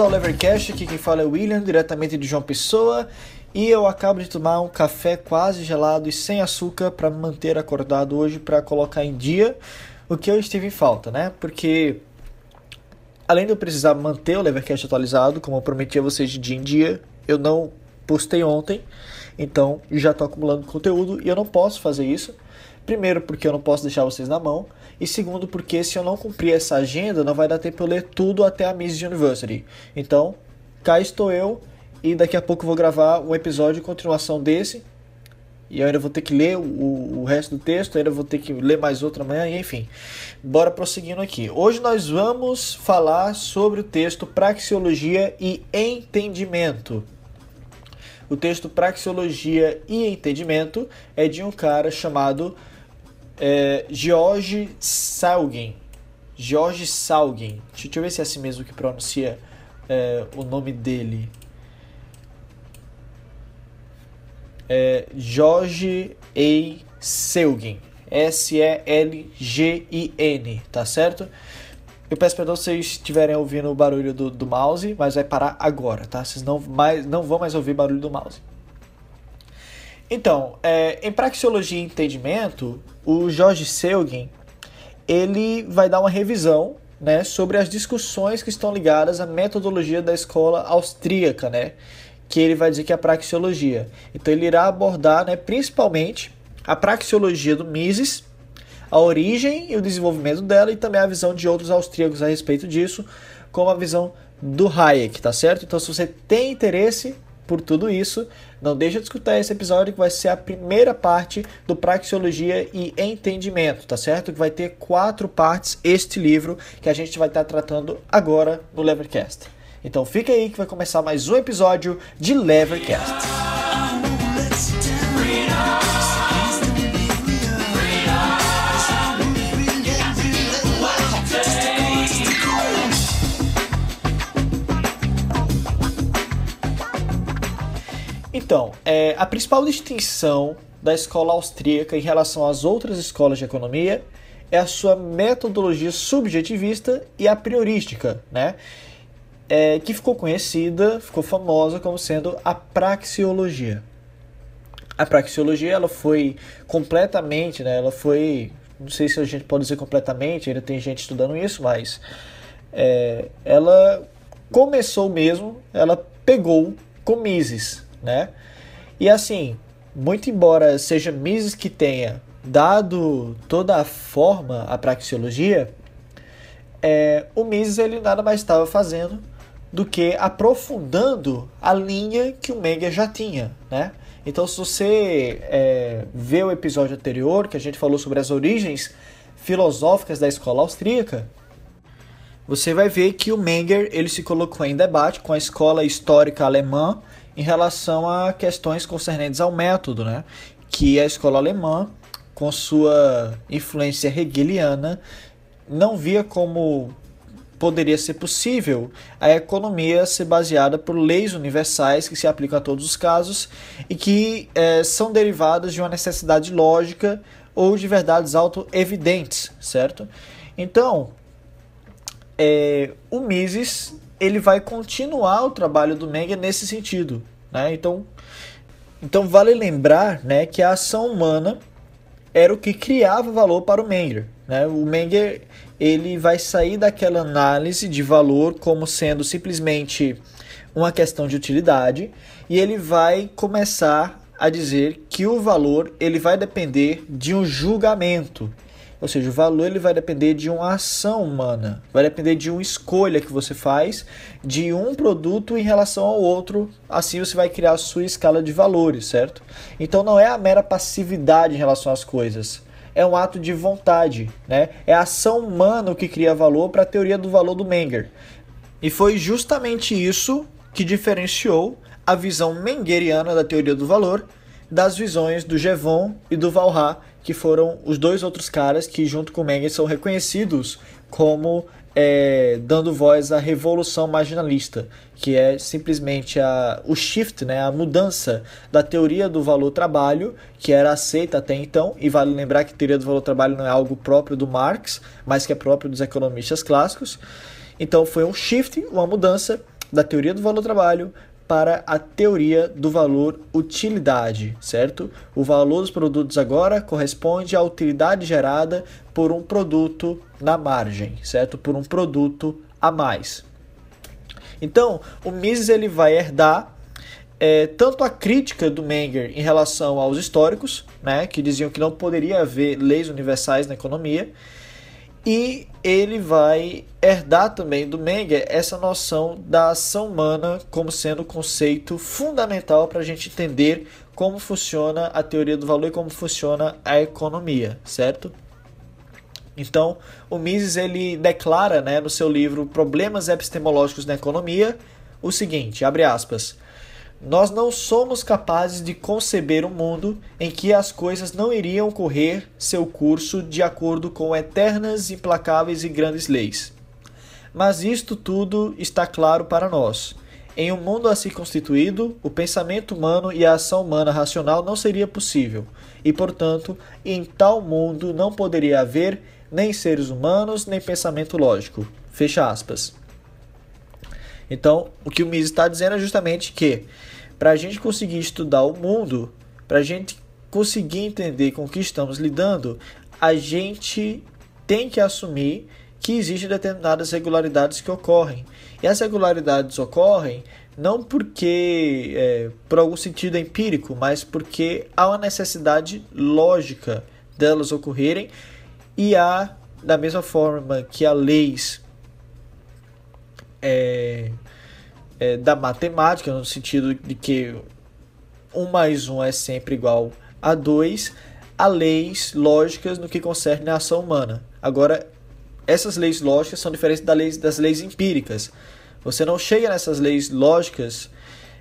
Ao Levercast, aqui quem fala é o William, diretamente de João Pessoa, e eu acabo de tomar um café quase gelado e sem açúcar para me manter acordado hoje para colocar em dia o que eu estive em falta, né? Porque além de eu precisar manter o Levercast atualizado, como eu prometi a vocês de dia em dia, eu não postei ontem, então já estou acumulando conteúdo e eu não posso fazer isso. Primeiro, porque eu não posso deixar vocês na mão. E segundo, porque se eu não cumprir essa agenda, não vai dar tempo eu ler tudo até a Miss University. Então, cá estou eu e daqui a pouco vou gravar um episódio de continuação desse. E eu ainda vou ter que ler o, o resto do texto, ainda vou ter que ler mais outro amanhã, e enfim. Bora prosseguindo aqui. Hoje nós vamos falar sobre o texto Praxeologia e Entendimento. O texto Praxeologia e Entendimento é de um cara chamado é, George Salgin. George Salgin. Deixa eu ver se é assim mesmo que pronuncia é, o nome dele. É George A. Selgin. S-E-L-G-I-N, tá certo? Eu peço perdão se vocês estiverem ouvindo o barulho do, do mouse, mas vai parar agora, tá? Vocês não, mais, não vão mais ouvir barulho do mouse. Então, é, em praxeologia e entendimento, o Jorge Selgin ele vai dar uma revisão né, sobre as discussões que estão ligadas à metodologia da escola austríaca, né, que ele vai dizer que é a praxeologia. Então ele irá abordar né, principalmente a praxeologia do Mises, a origem e o desenvolvimento dela e também a visão de outros austríacos a respeito disso, como a visão do Hayek, tá certo? Então se você tem interesse por tudo isso, não deixa de escutar esse episódio que vai ser a primeira parte do Praxeologia e Entendimento, tá certo? Que vai ter quatro partes este livro que a gente vai estar tratando agora no Levercast. Então fica aí que vai começar mais um episódio de Levercast. Então, é, a principal distinção da escola austríaca em relação às outras escolas de economia é a sua metodologia subjetivista e a priorística, né? É, que ficou conhecida, ficou famosa como sendo a praxeologia. A praxeologia ela foi completamente, né, ela foi, não sei se a gente pode dizer completamente, ainda tem gente estudando isso, mas é, ela começou mesmo, ela pegou com Mises, né? E assim, muito embora seja Mises que tenha dado toda a forma à praxeologia, é, o Mises ele nada mais estava fazendo do que aprofundando a linha que o Menger já tinha, né? Então, se você é, vê o episódio anterior, que a gente falou sobre as origens filosóficas da escola austríaca, você vai ver que o Menger ele se colocou em debate com a escola histórica alemã em relação a questões concernentes ao método, né? que a escola alemã, com sua influência hegeliana, não via como poderia ser possível a economia ser baseada por leis universais que se aplicam a todos os casos e que é, são derivadas de uma necessidade lógica ou de verdades auto-evidentes, certo? Então, é, o Mises ele vai continuar o trabalho do Menger nesse sentido. Né? Então, então vale lembrar né, que a ação humana era o que criava valor para o Menger. Né? O Menger ele vai sair daquela análise de valor como sendo simplesmente uma questão de utilidade e ele vai começar a dizer que o valor ele vai depender de um julgamento. Ou seja, o valor ele vai depender de uma ação humana, vai depender de uma escolha que você faz de um produto em relação ao outro. Assim você vai criar a sua escala de valores, certo? Então não é a mera passividade em relação às coisas. É um ato de vontade, né? É a ação humana que cria valor para a teoria do valor do Menger. E foi justamente isso que diferenciou a visão mengeriana da teoria do valor das visões do Jevon e do Valra, que foram os dois outros caras que, junto com Menger, são reconhecidos como é, dando voz à revolução marginalista, que é simplesmente a, o shift, né, a mudança da teoria do valor-trabalho, que era aceita até então, e vale lembrar que a teoria do valor-trabalho não é algo próprio do Marx, mas que é próprio dos economistas clássicos, Então foi um shift, uma mudança da teoria do valor trabalho para a teoria do valor utilidade, certo? O valor dos produtos agora corresponde à utilidade gerada por um produto na margem, certo? Por um produto a mais. Então, o Mises ele vai herdar é, tanto a crítica do Menger em relação aos históricos, né, que diziam que não poderia haver leis universais na economia, e ele vai herdar também do Menger essa noção da ação humana como sendo conceito fundamental para a gente entender como funciona a teoria do valor e como funciona a economia, certo? Então, o Mises ele declara, né, no seu livro Problemas Epistemológicos na Economia, o seguinte, abre aspas: nós não somos capazes de conceber um mundo em que as coisas não iriam correr seu curso de acordo com eternas, implacáveis e grandes leis. Mas isto tudo está claro para nós. Em um mundo assim constituído, o pensamento humano e a ação humana racional não seria possível, e, portanto, em tal mundo não poderia haver nem seres humanos, nem pensamento lógico. Fecha aspas. Então, o que o Mises está dizendo é justamente que para a gente conseguir estudar o mundo, para a gente conseguir entender com o que estamos lidando, a gente tem que assumir que existem determinadas regularidades que ocorrem. E as regularidades ocorrem não porque é, por algum sentido empírico, mas porque há uma necessidade lógica delas ocorrerem e há da mesma forma que há leis é, é, da matemática, no sentido de que 1 mais 1 é sempre igual a 2, há leis lógicas no que concerne a ação humana. Agora, essas leis lógicas são diferentes das leis, das leis empíricas. Você não chega nessas leis lógicas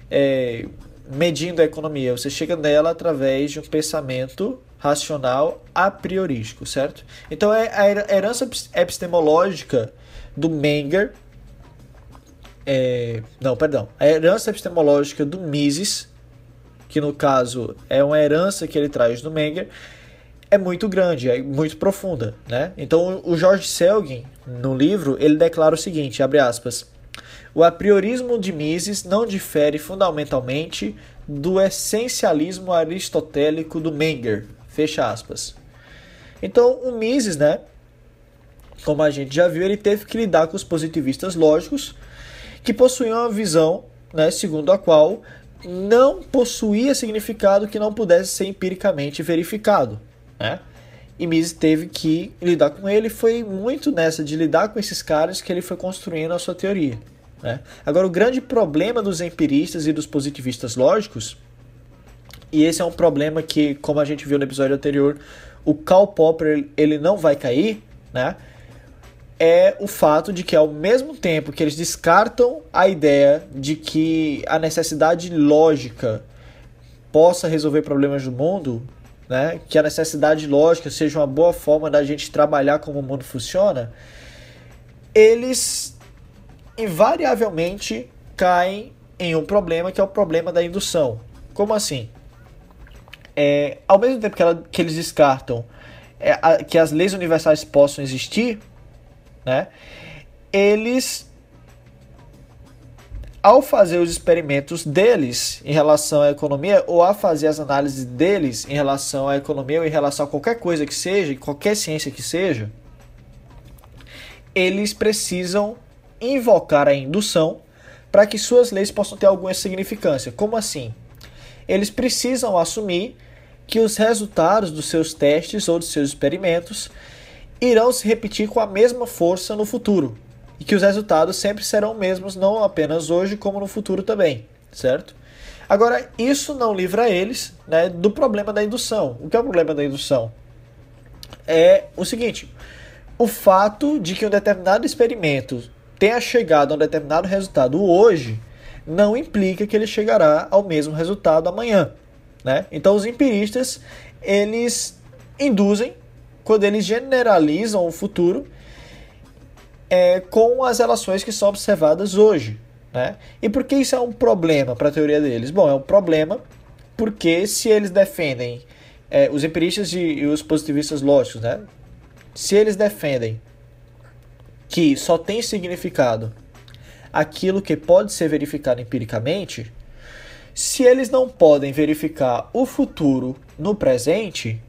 é, medindo a economia, você chega nela através de um pensamento racional a priorístico, certo? Então, é a herança epistemológica do Menger é, não, perdão. A herança epistemológica do Mises, que no caso é uma herança que ele traz do Menger, é muito grande, é muito profunda, né? Então o George Selgin, no livro, ele declara o seguinte, abre aspas, o apriorismo de Mises não difere fundamentalmente do essencialismo aristotélico do Menger, fecha aspas. Então o Mises, né, como a gente já viu, ele teve que lidar com os positivistas lógicos, que possuíam uma visão, né, segundo a qual não possuía significado que não pudesse ser empiricamente verificado. Né? E Mises teve que lidar com ele. Foi muito nessa de lidar com esses caras que ele foi construindo a sua teoria. Né? Agora, o grande problema dos empiristas e dos positivistas lógicos, e esse é um problema que, como a gente viu no episódio anterior, o Karl Popper ele não vai cair, né? É o fato de que, ao mesmo tempo que eles descartam a ideia de que a necessidade lógica possa resolver problemas do mundo, né, que a necessidade lógica seja uma boa forma da gente trabalhar como o mundo funciona, eles invariavelmente caem em um problema que é o problema da indução. Como assim? É, ao mesmo tempo que, ela, que eles descartam é, a, que as leis universais possam existir, né? Eles ao fazer os experimentos deles em relação à economia ou a fazer as análises deles em relação à economia ou em relação a qualquer coisa que seja, qualquer ciência que seja, eles precisam invocar a indução para que suas leis possam ter alguma significância. Como assim? Eles precisam assumir que os resultados dos seus testes ou dos seus experimentos irão se repetir com a mesma força no futuro e que os resultados sempre serão mesmos, não apenas hoje, como no futuro também, certo? Agora, isso não livra eles né, do problema da indução. O que é o problema da indução? É o seguinte: o fato de que um determinado experimento tenha chegado a um determinado resultado hoje não implica que ele chegará ao mesmo resultado amanhã. Né? Então, os empiristas eles induzem quando eles generalizam o futuro é, com as relações que são observadas hoje. Né? E por que isso é um problema para a teoria deles? Bom, é um problema porque se eles defendem, é, os empiristas e, e os positivistas lógicos, né? se eles defendem que só tem significado aquilo que pode ser verificado empiricamente, se eles não podem verificar o futuro no presente,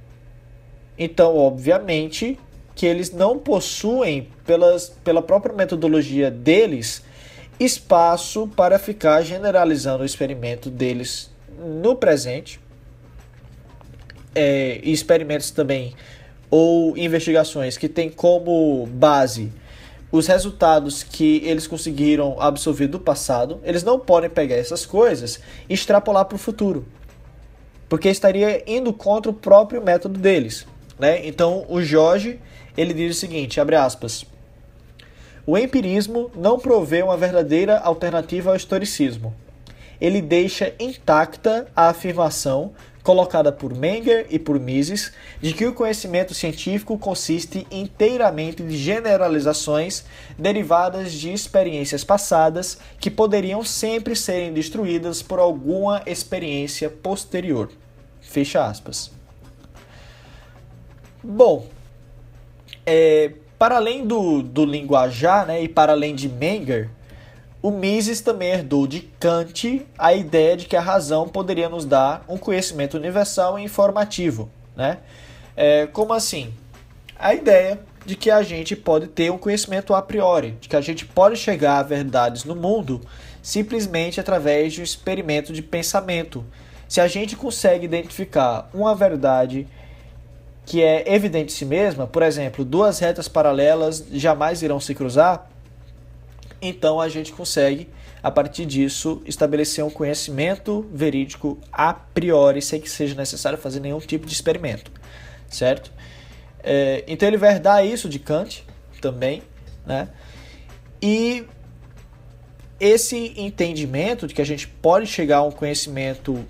então, obviamente, que eles não possuem, pelas, pela própria metodologia deles, espaço para ficar generalizando o experimento deles no presente. É, experimentos também ou investigações que têm como base os resultados que eles conseguiram absorver do passado, eles não podem pegar essas coisas e extrapolar para o futuro, porque estaria indo contra o próprio método deles. Né? Então o Jorge ele diz o seguinte, abre aspas, o empirismo não provê uma verdadeira alternativa ao historicismo. Ele deixa intacta a afirmação colocada por Menger e por Mises de que o conhecimento científico consiste inteiramente de generalizações derivadas de experiências passadas que poderiam sempre serem destruídas por alguma experiência posterior. Fecha aspas. Bom, é, para além do, do linguajar né, e para além de Menger, o Mises também herdou de Kant a ideia de que a razão poderia nos dar um conhecimento universal e informativo. Né? É, como assim? A ideia de que a gente pode ter um conhecimento a priori, de que a gente pode chegar a verdades no mundo simplesmente através de um experimento de pensamento. Se a gente consegue identificar uma verdade que é evidente em si mesma, por exemplo, duas retas paralelas jamais irão se cruzar, então a gente consegue, a partir disso, estabelecer um conhecimento verídico a priori, sem que seja necessário fazer nenhum tipo de experimento, certo? É, então ele vai herdar isso de Kant também, né? E esse entendimento de que a gente pode chegar a um conhecimento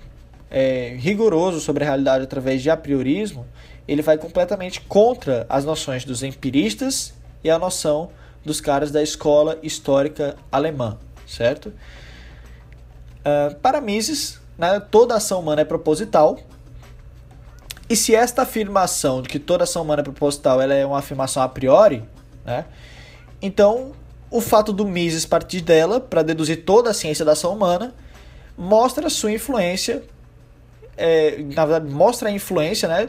é, rigoroso sobre a realidade através de a priorismo, ele vai completamente contra as noções dos empiristas e a noção dos caras da escola histórica alemã, certo? Uh, para Mises, né, toda ação humana é proposital. E se esta afirmação de que toda ação humana é proposital ela é uma afirmação a priori, né, então o fato do Mises partir dela para deduzir toda a ciência da ação humana mostra sua influência, é, na verdade, mostra a influência né,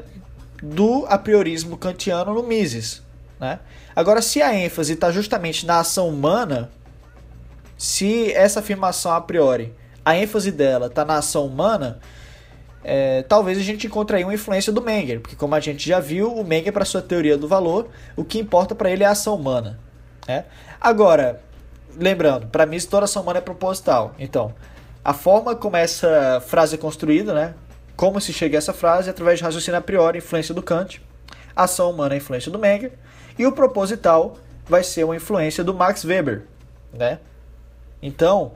do a priorismo kantiano no Mises. Né? Agora, se a ênfase está justamente na ação humana, se essa afirmação a priori, a ênfase dela está na ação humana, é, talvez a gente encontre aí uma influência do Menger, porque como a gente já viu, o Menger, para sua teoria do valor, o que importa para ele é a ação humana. Né? Agora, lembrando, para mim toda ação humana é proposital. Então, a forma como essa frase é construída, né? Como se chega a essa frase, através de raciocínio a priori, influência do Kant, ação humana, influência do Menger, e o proposital vai ser uma influência do Max Weber, né? Então,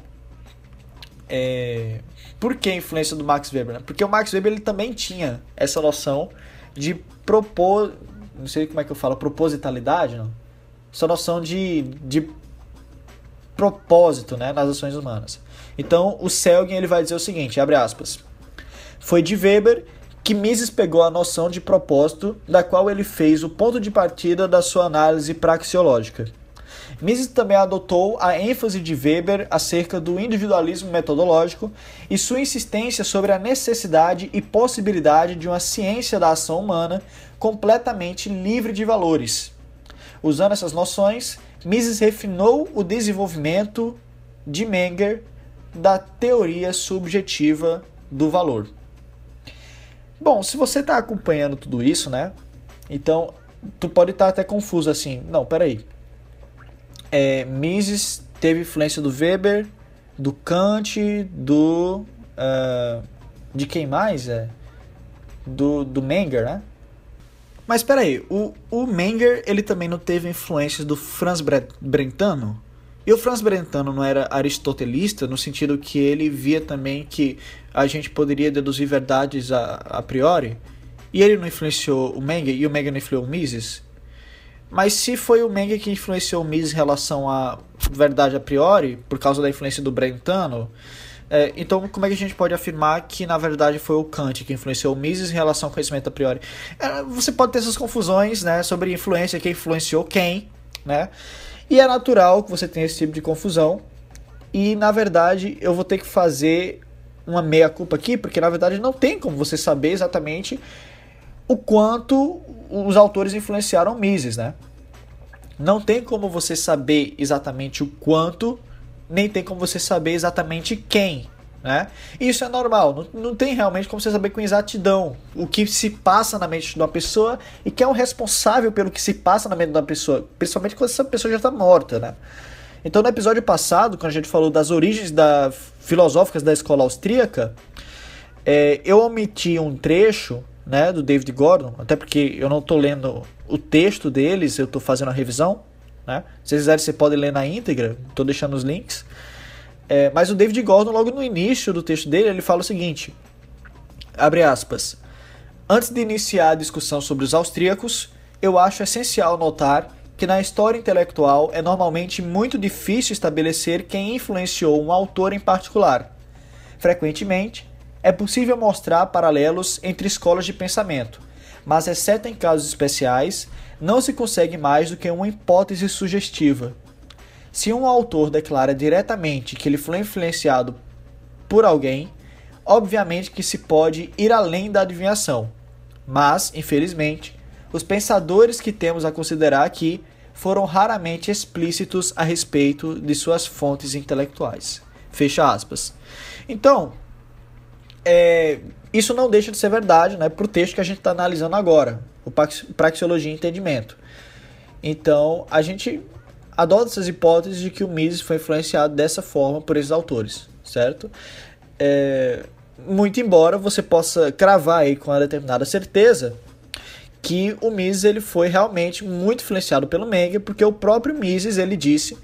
é... por que a influência do Max Weber? Né? Porque o Max Weber ele também tinha essa noção de propor, não sei como é que eu falo, propositalidade, não? Essa noção de, de propósito, né, nas ações humanas. Então, o Selgin ele vai dizer o seguinte, abre aspas: Foi de Weber que Mises pegou a noção de propósito, da qual ele fez o ponto de partida da sua análise praxeológica. Mises também adotou a ênfase de Weber acerca do individualismo metodológico e sua insistência sobre a necessidade e possibilidade de uma ciência da ação humana completamente livre de valores. Usando essas noções, Mises refinou o desenvolvimento de Menger da teoria subjetiva do valor. Bom, se você está acompanhando tudo isso, né? Então, tu pode estar tá até confuso assim. Não, peraí. É, Mises teve influência do Weber, do Kant, do. Uh, de quem mais? É? Do, do Menger, né? Mas peraí, o, o Menger ele também não teve influências do Franz Brentano? E o Franz Brentano não era aristotelista no sentido que ele via também que a gente poderia deduzir verdades a, a priori? E ele não influenciou o Menger e o Menger não influenciou o Mises? Mas se foi o Menger que influenciou o Mises em relação à verdade a priori, por causa da influência do Brentano, é, então como é que a gente pode afirmar que na verdade foi o Kant que influenciou o Mises em relação ao conhecimento a priori? É, você pode ter essas confusões né, sobre influência, quem influenciou quem, né? E é natural que você tenha esse tipo de confusão. E na verdade eu vou ter que fazer uma meia-culpa aqui, porque na verdade não tem como você saber exatamente o quanto os autores influenciaram Mises, né? Não tem como você saber exatamente o quanto, nem tem como você saber exatamente quem, né? Isso é normal, não, não tem realmente como você saber com exatidão o que se passa na mente de uma pessoa e quem é o responsável pelo que se passa na mente uma pessoa, principalmente quando essa pessoa já está morta, né? Então, no episódio passado, quando a gente falou das origens da, filosóficas da escola austríaca, é, eu omiti um trecho né, do David Gordon, até porque eu não estou lendo o texto deles, eu estou fazendo a revisão. Né? Se vocês quiserem, você pode ler na íntegra, estou deixando os links. É, mas o David Gordon, logo no início do texto dele, ele fala o seguinte: abre aspas. Antes de iniciar a discussão sobre os austríacos, eu acho essencial notar que na história intelectual é normalmente muito difícil estabelecer quem influenciou um autor em particular. Frequentemente, é possível mostrar paralelos entre escolas de pensamento, mas, exceto em casos especiais, não se consegue mais do que uma hipótese sugestiva. Se um autor declara diretamente que ele foi influenciado por alguém, obviamente que se pode ir além da adivinhação. Mas, infelizmente, os pensadores que temos a considerar aqui foram raramente explícitos a respeito de suas fontes intelectuais. Fecha aspas. Então, é, isso não deixa de ser verdade né, para o texto que a gente está analisando agora, o Praxeologia e Entendimento. Então, a gente adota essas hipóteses de que o Mises foi influenciado dessa forma por esses autores, certo? É, muito embora você possa cravar aí com uma determinada certeza que o Mises ele foi realmente muito influenciado pelo Menger, porque o próprio Mises ele disse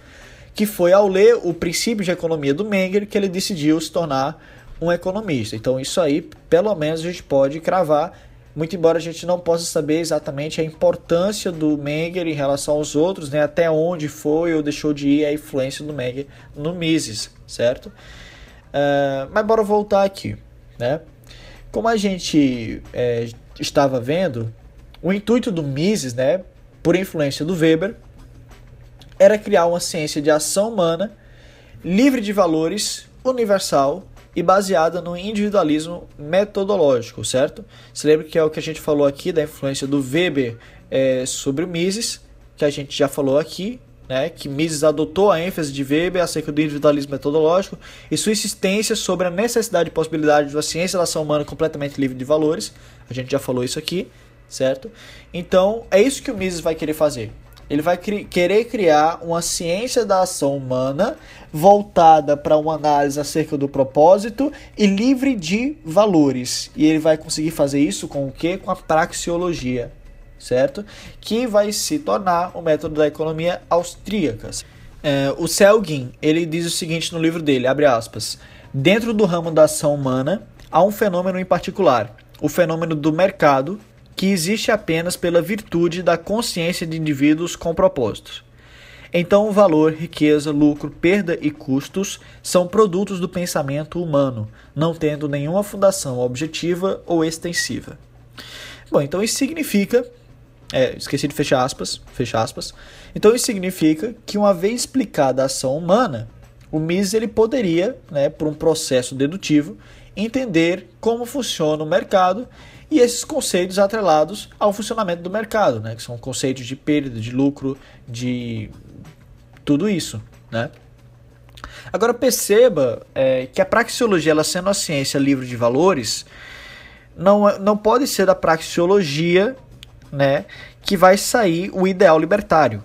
que foi ao ler o princípio de economia do Menger que ele decidiu se tornar um economista. Então isso aí, pelo menos a gente pode cravar, muito embora a gente não possa saber exatamente a importância do Menger em relação aos outros, né, até onde foi ou deixou de ir a influência do Menger no Mises, certo? Uh, mas bora voltar aqui, né? Como a gente é, estava vendo, o intuito do Mises, né, por influência do Weber, era criar uma ciência de ação humana livre de valores, universal e baseada no individualismo metodológico, certo? Você lembra que é o que a gente falou aqui da influência do Weber é, sobre o Mises, que a gente já falou aqui, né, que Mises adotou a ênfase de Weber acerca do individualismo metodológico e sua insistência sobre a necessidade e possibilidade de uma ciência da ação humana completamente livre de valores. A gente já falou isso aqui certo? Então, é isso que o Mises vai querer fazer. Ele vai cri querer criar uma ciência da ação humana voltada para uma análise acerca do propósito e livre de valores. E ele vai conseguir fazer isso com o que? Com a praxeologia, certo? Que vai se tornar o método da economia austríaca. É, o Selgin, ele diz o seguinte no livro dele, abre aspas, dentro do ramo da ação humana há um fenômeno em particular, o fenômeno do mercado, que existe apenas pela virtude da consciência de indivíduos com propósitos. Então, o valor, riqueza, lucro, perda e custos são produtos do pensamento humano, não tendo nenhuma fundação objetiva ou extensiva. Bom, então isso significa. É, esqueci de fechar aspas, fechar aspas. Então isso significa que uma vez explicada a ação humana, o Mises ele poderia, né, por um processo dedutivo, entender como funciona o mercado e esses conceitos atrelados ao funcionamento do mercado, né? que são conceitos de perda, de lucro, de tudo isso. Né? Agora perceba é, que a praxeologia, ela sendo a ciência livre de valores, não, é, não pode ser da praxeologia né, que vai sair o ideal libertário.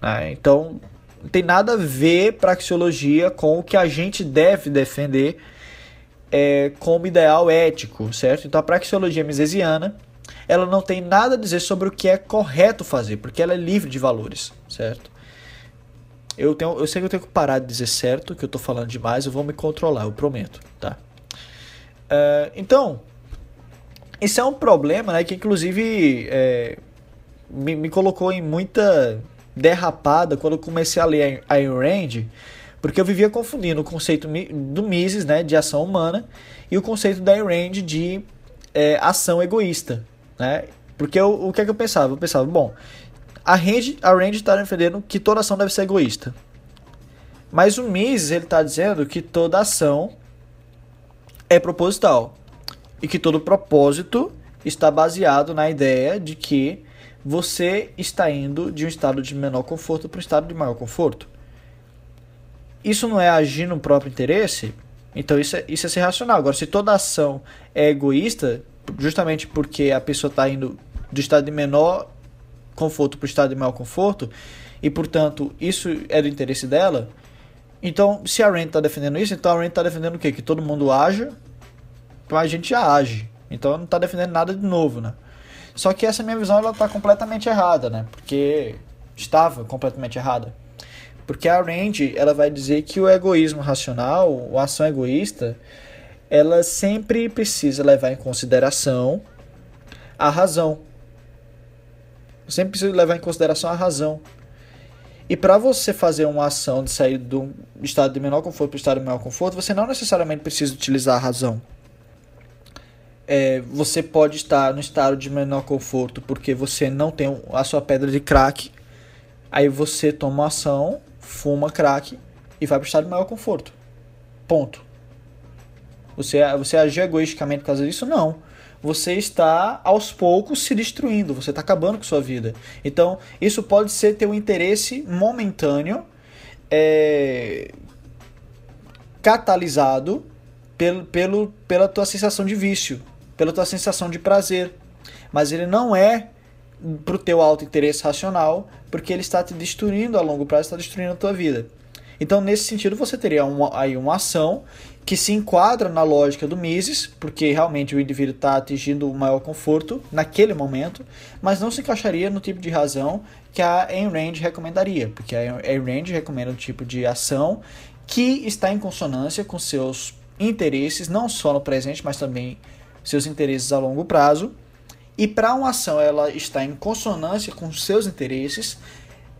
Né? Então, não tem nada a ver praxeologia com o que a gente deve defender é, como ideal ético, certo? Então a praxeologia misesiana ela não tem nada a dizer sobre o que é correto fazer, porque ela é livre de valores, certo? Eu, tenho, eu sei que eu tenho que parar de dizer certo, que eu estou falando demais, eu vou me controlar, eu prometo, tá? Uh, então, isso é um problema, né, que inclusive é, me, me colocou em muita derrapada quando eu comecei a ler Ayn Rand, porque eu vivia confundindo o conceito do Mises, né, de ação humana, e o conceito da Rand de é, ação egoísta, né? Porque eu, o que é que eu pensava? Eu pensava, bom, a Range a está defendendo que toda ação deve ser egoísta. Mas o Mises ele está dizendo que toda ação é proposital e que todo propósito está baseado na ideia de que você está indo de um estado de menor conforto para um estado de maior conforto. Isso não é agir no próprio interesse? Então isso é, isso é ser racional. Agora, se toda ação é egoísta, justamente porque a pessoa está indo do estado de menor conforto para o estado de maior conforto, e portanto isso é do interesse dela, então se a Rand está defendendo isso, então a Rand está defendendo o quê? Que todo mundo haja, mas a gente já age. Então não está defendendo nada de novo, né? Só que essa minha visão ela está completamente errada, né? Porque estava completamente errada. Porque a Rand ela vai dizer que o egoísmo racional, a ação egoísta, ela sempre precisa levar em consideração a razão. Sempre precisa levar em consideração a razão. E para você fazer uma ação de sair do estado de menor conforto para o estado de maior conforto, você não necessariamente precisa utilizar a razão. É, você pode estar no estado de menor conforto porque você não tem a sua pedra de crack. Aí você toma ação, fuma crack e vai para o estado de maior conforto. Ponto. Você, você agiu egoisticamente por causa disso? Não você está aos poucos se destruindo, você está acabando com sua vida. Então, isso pode ser ter um interesse momentâneo, é, catalisado pelo, pelo, pela tua sensação de vício, pela tua sensação de prazer. Mas ele não é para o teu alto interesse racional, porque ele está te destruindo a longo prazo, está destruindo a tua vida. Então, nesse sentido, você teria uma, aí uma ação que se enquadra na lógica do Mises, porque realmente o indivíduo está atingindo o maior conforto naquele momento, mas não se encaixaria no tipo de razão que a Ayn Rand recomendaria, porque a Ayn Rand recomenda um tipo de ação que está em consonância com seus interesses, não só no presente, mas também seus interesses a longo prazo. E para uma ação ela está em consonância com seus interesses,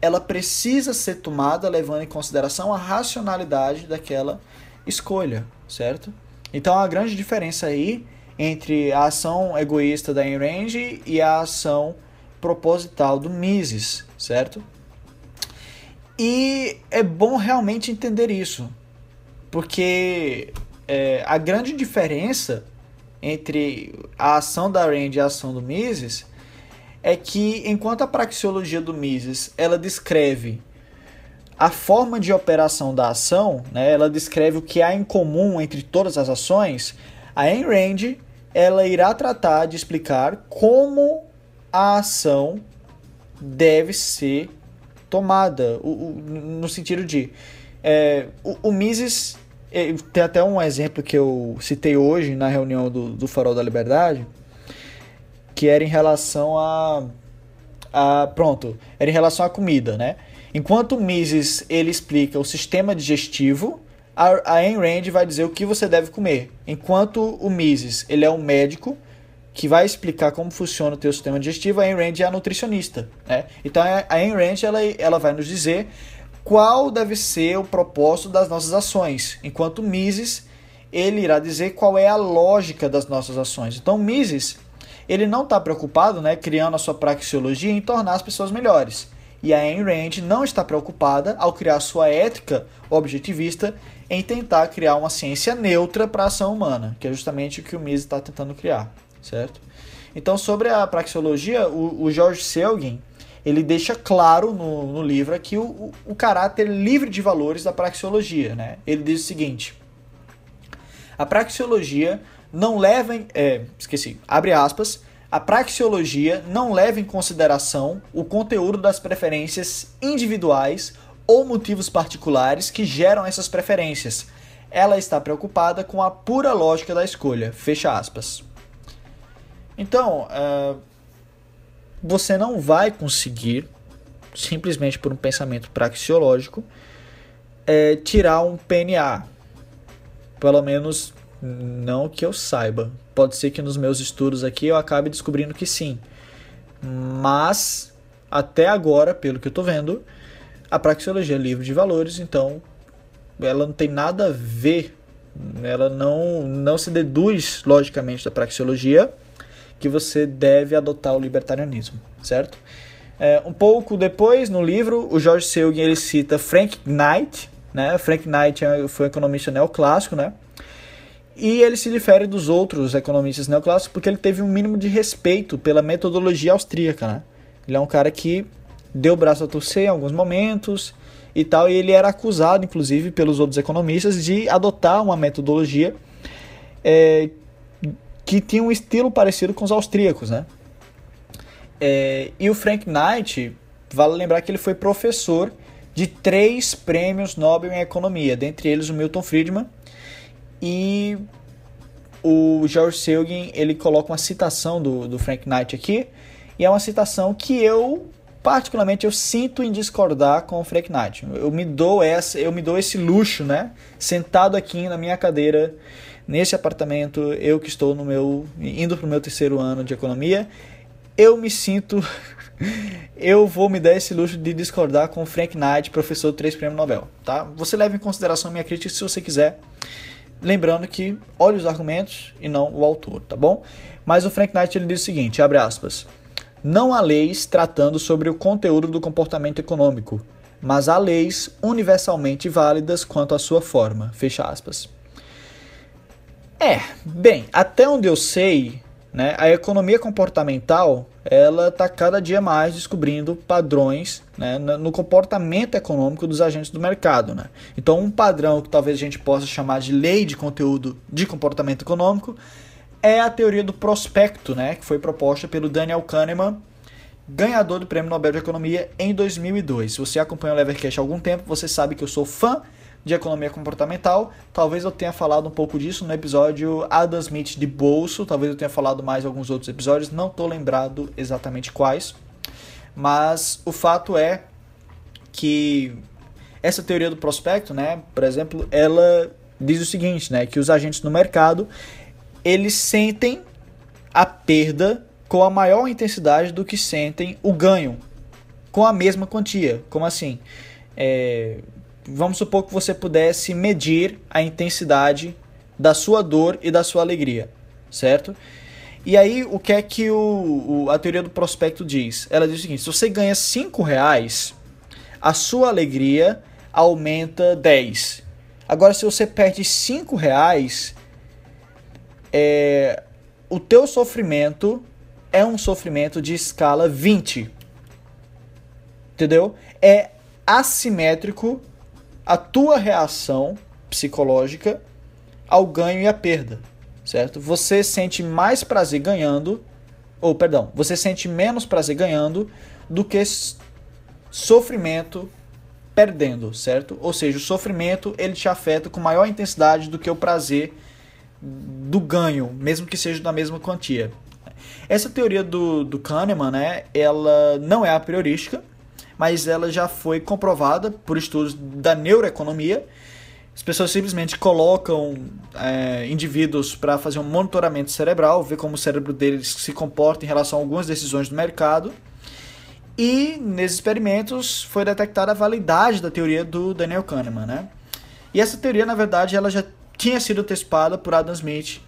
ela precisa ser tomada levando em consideração a racionalidade daquela escolha, certo? Então a grande diferença aí entre a ação egoísta da Ayn Rand e a ação proposital do Mises, certo? E é bom realmente entender isso, porque é, a grande diferença entre a ação da Rand e a ação do Mises é que enquanto a praxeologia do Mises ela descreve a forma de operação da ação, né, ela descreve o que há em comum entre todas as ações. A Ayn Rand ela irá tratar de explicar como a ação deve ser tomada, o, o, no sentido de é, o, o, Mises tem até um exemplo que eu citei hoje na reunião do, do Farol da Liberdade, que era em relação a, a pronto, era em relação à comida, né? Enquanto o Mises ele explica o sistema digestivo, a Ayn Rand vai dizer o que você deve comer. Enquanto o Mises ele é um médico que vai explicar como funciona o teu sistema digestivo, a Ayn Rand é a nutricionista. Né? Então a Ayn Rand ela, ela vai nos dizer qual deve ser o propósito das nossas ações, enquanto Mises ele irá dizer qual é a lógica das nossas ações. Então Mises ele não está preocupado, né, criando a sua praxeologia em tornar as pessoas melhores. E a Ayn Rand não está preocupada, ao criar sua ética objetivista, em tentar criar uma ciência neutra para a ação humana, que é justamente o que o Mises está tentando criar, certo? Então, sobre a praxeologia, o, o George Selgin ele deixa claro no, no livro aqui o, o, o caráter livre de valores da praxeologia. Né? Ele diz o seguinte: a praxeologia não leva em, é, esqueci, abre aspas, a praxeologia não leva em consideração o conteúdo das preferências individuais ou motivos particulares que geram essas preferências. Ela está preocupada com a pura lógica da escolha. Fecha aspas. Então, uh, você não vai conseguir, simplesmente por um pensamento praxeológico, é, tirar um PNA. Pelo menos não que eu saiba. Pode ser que nos meus estudos aqui eu acabe descobrindo que sim. Mas, até agora, pelo que eu estou vendo, a praxeologia é livre de valores, então ela não tem nada a ver, ela não, não se deduz logicamente da praxeologia que você deve adotar o libertarianismo, certo? É, um pouco depois, no livro, o George Selgin ele cita Frank Knight, né? Frank Knight é, foi um economista neoclássico, né? E ele se difere dos outros economistas neoclássicos porque ele teve um mínimo de respeito pela metodologia austríaca, né? Ele é um cara que deu o braço a torcer em alguns momentos e tal, e ele era acusado, inclusive, pelos outros economistas de adotar uma metodologia é, que tinha um estilo parecido com os austríacos, né? É, e o Frank Knight, vale lembrar que ele foi professor de três prêmios Nobel em economia, dentre eles o Milton Friedman e o George Selgin, ele coloca uma citação do, do Frank Knight aqui, e é uma citação que eu particularmente eu sinto em discordar com o Frank Knight. Eu me dou essa, eu me dou esse luxo, né? Sentado aqui na minha cadeira nesse apartamento, eu que estou no meu indo para o meu terceiro ano de economia, eu me sinto eu vou me dar esse luxo de discordar com Frank Knight, professor do três prêmios Nobel, tá? Você leva em consideração minha crítica se você quiser. Lembrando que olhe os argumentos e não o autor, tá bom? Mas o Frank Knight ele diz o seguinte, abre aspas: Não há leis tratando sobre o conteúdo do comportamento econômico, mas há leis universalmente válidas quanto à sua forma. Fecha aspas. É, bem, até onde eu sei, né, a economia comportamental ela está cada dia mais descobrindo padrões né, no comportamento econômico dos agentes do mercado. Né? Então, um padrão que talvez a gente possa chamar de lei de conteúdo de comportamento econômico é a teoria do prospecto, né, que foi proposta pelo Daniel Kahneman, ganhador do Prêmio Nobel de Economia em 2002. Se você acompanha o Levercast há algum tempo, você sabe que eu sou fã de economia comportamental. Talvez eu tenha falado um pouco disso no episódio Adam Smith de bolso, talvez eu tenha falado mais alguns outros episódios, não estou lembrado exatamente quais. Mas o fato é que essa teoria do prospecto, né, por exemplo, ela diz o seguinte, né, que os agentes no mercado eles sentem a perda com a maior intensidade do que sentem o ganho com a mesma quantia. Como assim? É, vamos supor que você pudesse medir a intensidade da sua dor e da sua alegria, certo? E aí, o que é que o, o, a teoria do prospecto diz? Ela diz o seguinte: se você ganha 5 reais, a sua alegria aumenta 10. Agora, se você perde 5 reais, é, o teu sofrimento é um sofrimento de escala 20. Entendeu? É assimétrico a tua reação psicológica ao ganho e à perda, certo? Você sente mais prazer ganhando, ou perdão, você sente menos prazer ganhando do que sofrimento perdendo, certo? Ou seja, o sofrimento ele te afeta com maior intensidade do que o prazer do ganho, mesmo que seja da mesma quantia. Essa teoria do, do Kahneman, né, ela não é a priorística, mas ela já foi comprovada por estudos da neuroeconomia. As pessoas simplesmente colocam é, indivíduos para fazer um monitoramento cerebral, ver como o cérebro deles se comporta em relação a algumas decisões do mercado. E nesses experimentos foi detectada a validade da teoria do Daniel Kahneman, né? E essa teoria, na verdade, ela já tinha sido antecipada por Adam Smith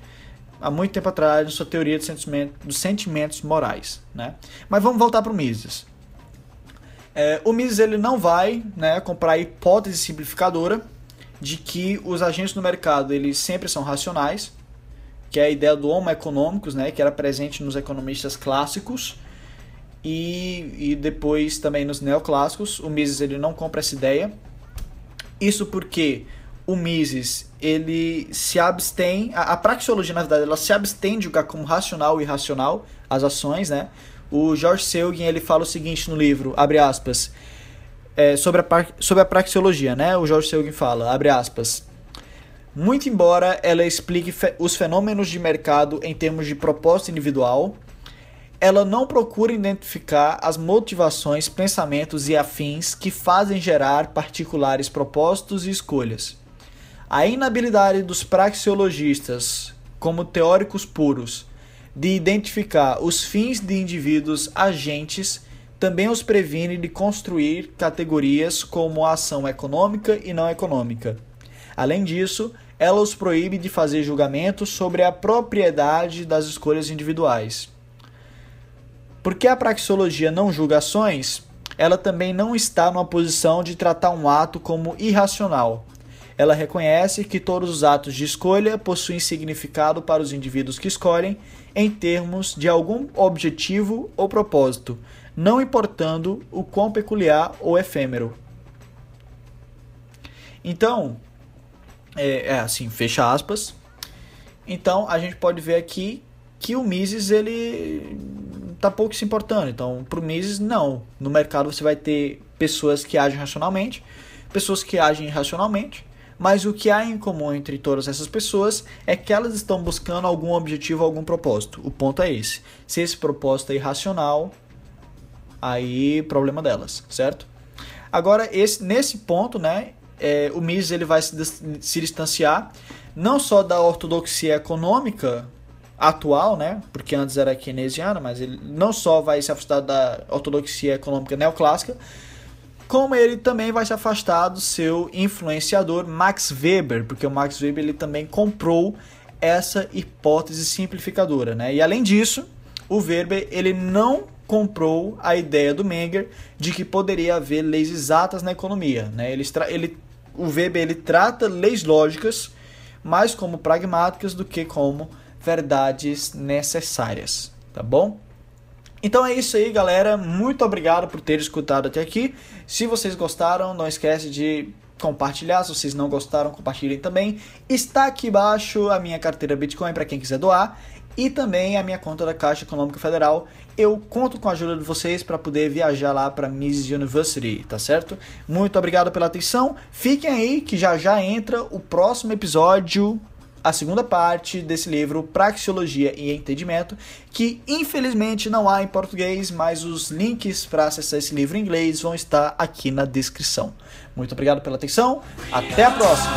há muito tempo atrás, na sua teoria de sentimento, dos sentimentos morais, né? Mas vamos voltar para o Mises. É, o Mises ele não vai né, comprar a hipótese simplificadora de que os agentes no mercado eles sempre são racionais, que é a ideia do homo econômicos, né, que era presente nos economistas clássicos e, e depois também nos neoclássicos. O Mises ele não compra essa ideia. Isso porque o Mises ele se abstém, a, a praxeologia na verdade ela se abstém de julgar como racional e irracional as ações, né? O George Selgin ele fala o seguinte no livro, abre aspas, é, sobre, a, sobre a praxeologia, né? O George Selgin fala, abre aspas, muito embora ela explique fe os fenômenos de mercado em termos de proposta individual, ela não procura identificar as motivações, pensamentos e afins que fazem gerar particulares propósitos e escolhas. A inabilidade dos praxeologistas, como teóricos puros, de identificar os fins de indivíduos agentes também os previne de construir categorias como a ação econômica e não econômica. Além disso, ela os proíbe de fazer julgamentos sobre a propriedade das escolhas individuais. Porque a praxeologia não julga ações, ela também não está numa posição de tratar um ato como irracional. Ela reconhece que todos os atos de escolha possuem significado para os indivíduos que escolhem em termos de algum objetivo ou propósito, não importando o quão peculiar ou efêmero. Então, é, é assim, fecha aspas. Então a gente pode ver aqui que o Mises ele tá pouco se importando. Então, para o Mises, não. No mercado você vai ter pessoas que agem racionalmente, pessoas que agem irracionalmente, mas o que há em comum entre todas essas pessoas é que elas estão buscando algum objetivo, algum propósito. O ponto é esse. Se esse propósito é irracional, aí problema delas, certo? Agora, esse, nesse ponto, né, é, o Mises ele vai se, se distanciar não só da ortodoxia econômica atual, né? Porque antes era keynesiana, mas ele não só vai se afastar da ortodoxia econômica neoclássica, como ele também vai se afastar do seu influenciador Max Weber, porque o Max Weber ele também comprou essa hipótese simplificadora, né? E além disso, o Weber ele não comprou a ideia do Menger de que poderia haver leis exatas na economia, né? Ele, ele, o Weber ele trata leis lógicas mais como pragmáticas do que como verdades necessárias, tá bom? Então é isso aí, galera. Muito obrigado por ter escutado até aqui. Se vocês gostaram, não esquece de compartilhar. Se vocês não gostaram, compartilhem também. Está aqui embaixo a minha carteira Bitcoin para quem quiser doar e também a minha conta da Caixa Econômica Federal. Eu conto com a ajuda de vocês para poder viajar lá para Mises University, tá certo? Muito obrigado pela atenção. Fiquem aí que já já entra o próximo episódio a segunda parte desse livro, Praxeologia e Entendimento, que infelizmente não há em português, mas os links para acessar esse livro em inglês vão estar aqui na descrição. Muito obrigado pela atenção, até a próxima!